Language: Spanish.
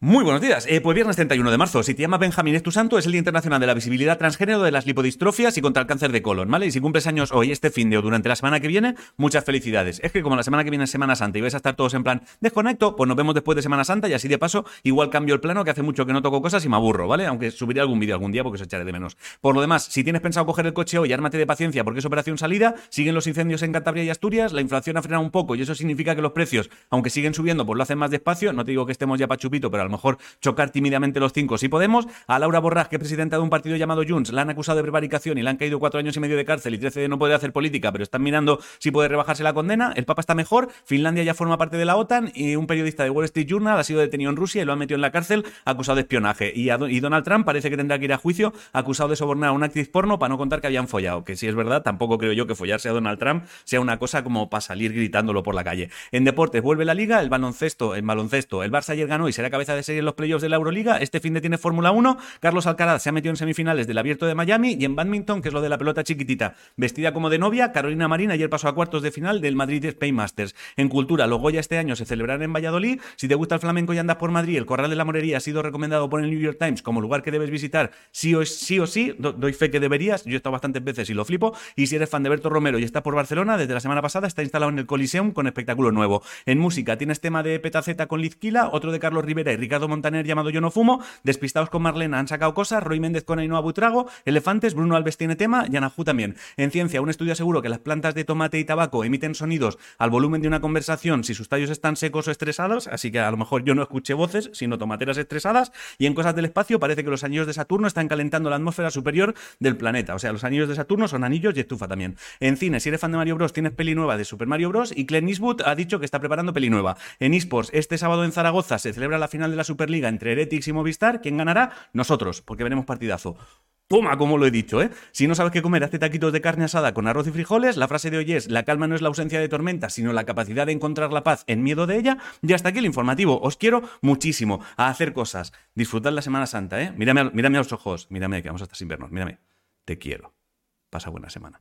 Muy buenos días. Eh, pues viernes 31 de marzo. Si te llamas Benjamín es tu santo, es el Día Internacional de la Visibilidad Transgénero, de las Lipodistrofias y contra el cáncer de colon, ¿vale? Y si cumples años hoy, este fin de o durante la semana que viene, muchas felicidades. Es que como la semana que viene es Semana Santa y vais a estar todos en plan desconecto, pues nos vemos después de Semana Santa y así de paso, igual cambio el plano que hace mucho que no toco cosas y me aburro, ¿vale? Aunque subiré algún vídeo algún día porque os echaré de menos. Por lo demás, si tienes pensado coger el coche hoy, ármate de paciencia porque es operación salida, siguen los incendios en Cantabria y Asturias, la inflación ha frenado un poco y eso significa que los precios, aunque siguen subiendo, pues lo hacen más despacio. No te digo que estemos ya pa' chupito, pero lo mejor chocar tímidamente los cinco si podemos. A Laura Borrás, que es presidenta de un partido llamado Junts, la han acusado de prevaricación y le han caído cuatro años y medio de cárcel y trece de no poder hacer política, pero están mirando si puede rebajarse la condena. El Papa está mejor, Finlandia ya forma parte de la OTAN y un periodista de Wall Street Journal ha sido detenido en Rusia y lo han metido en la cárcel acusado de espionaje. Y, y Donald Trump parece que tendrá que ir a juicio acusado de sobornar a una actriz porno para no contar que habían follado. Que si es verdad, tampoco creo yo que follarse a Donald Trump sea una cosa como para salir gritándolo por la calle. En deportes vuelve la liga, el baloncesto, el baloncesto, el Barça ayer ganó y será cabeza de serie en los playoffs de la Euroliga. Este fin de tiene Fórmula 1. Carlos Alcaraz se ha metido en semifinales del Abierto de Miami y en badminton, que es lo de la pelota chiquitita, vestida como de novia, Carolina Marín ayer pasó a cuartos de final del Madrid Spain Masters. En cultura, los Goya este año se celebrarán en Valladolid. Si te gusta el flamenco y andas por Madrid, el Corral de la Morería ha sido recomendado por el New York Times como lugar que debes visitar sí o sí, o sí. doy fe que deberías. Yo he estado bastantes veces y lo flipo. Y si eres fan de Berto Romero y estás por Barcelona, desde la semana pasada está instalado en el Coliseum con espectáculo nuevo. En música tienes tema de Petaceta con Lizquila, otro de Carlos Rivera y Ricardo Montaner llamado Yo no fumo, Despistados con Marlena han sacado cosas, Roy Méndez con Ainhoa Butrago, Elefantes, Bruno Alves tiene tema, Yanajú también. En ciencia, un estudio aseguró que las plantas de tomate y tabaco emiten sonidos al volumen de una conversación si sus tallos están secos o estresados, así que a lo mejor yo no escuché voces, sino tomateras estresadas. Y en cosas del espacio parece que los anillos de Saturno están calentando la atmósfera superior del planeta. O sea, los anillos de Saturno son anillos y estufa también. En cine, si eres fan de Mario Bros, tienes peli nueva de Super Mario Bros. y Clint Eastwood ha dicho que está preparando peli nueva. En eSports, este sábado en Zaragoza se celebra la final de la Superliga entre Heretics y Movistar. ¿Quién ganará? Nosotros, porque veremos partidazo. Toma, como lo he dicho, ¿eh? Si no sabes qué comer, hazte taquitos de carne asada con arroz y frijoles. La frase de hoy es: La calma no es la ausencia de tormenta, sino la capacidad de encontrar la paz en miedo de ella. Y hasta aquí el informativo. Os quiero muchísimo a hacer cosas. Disfrutad la Semana Santa, ¿eh? Mírame, mírame a los ojos. Mírame, que vamos a estar sin vernos. Mírame. Te quiero. Pasa buena semana.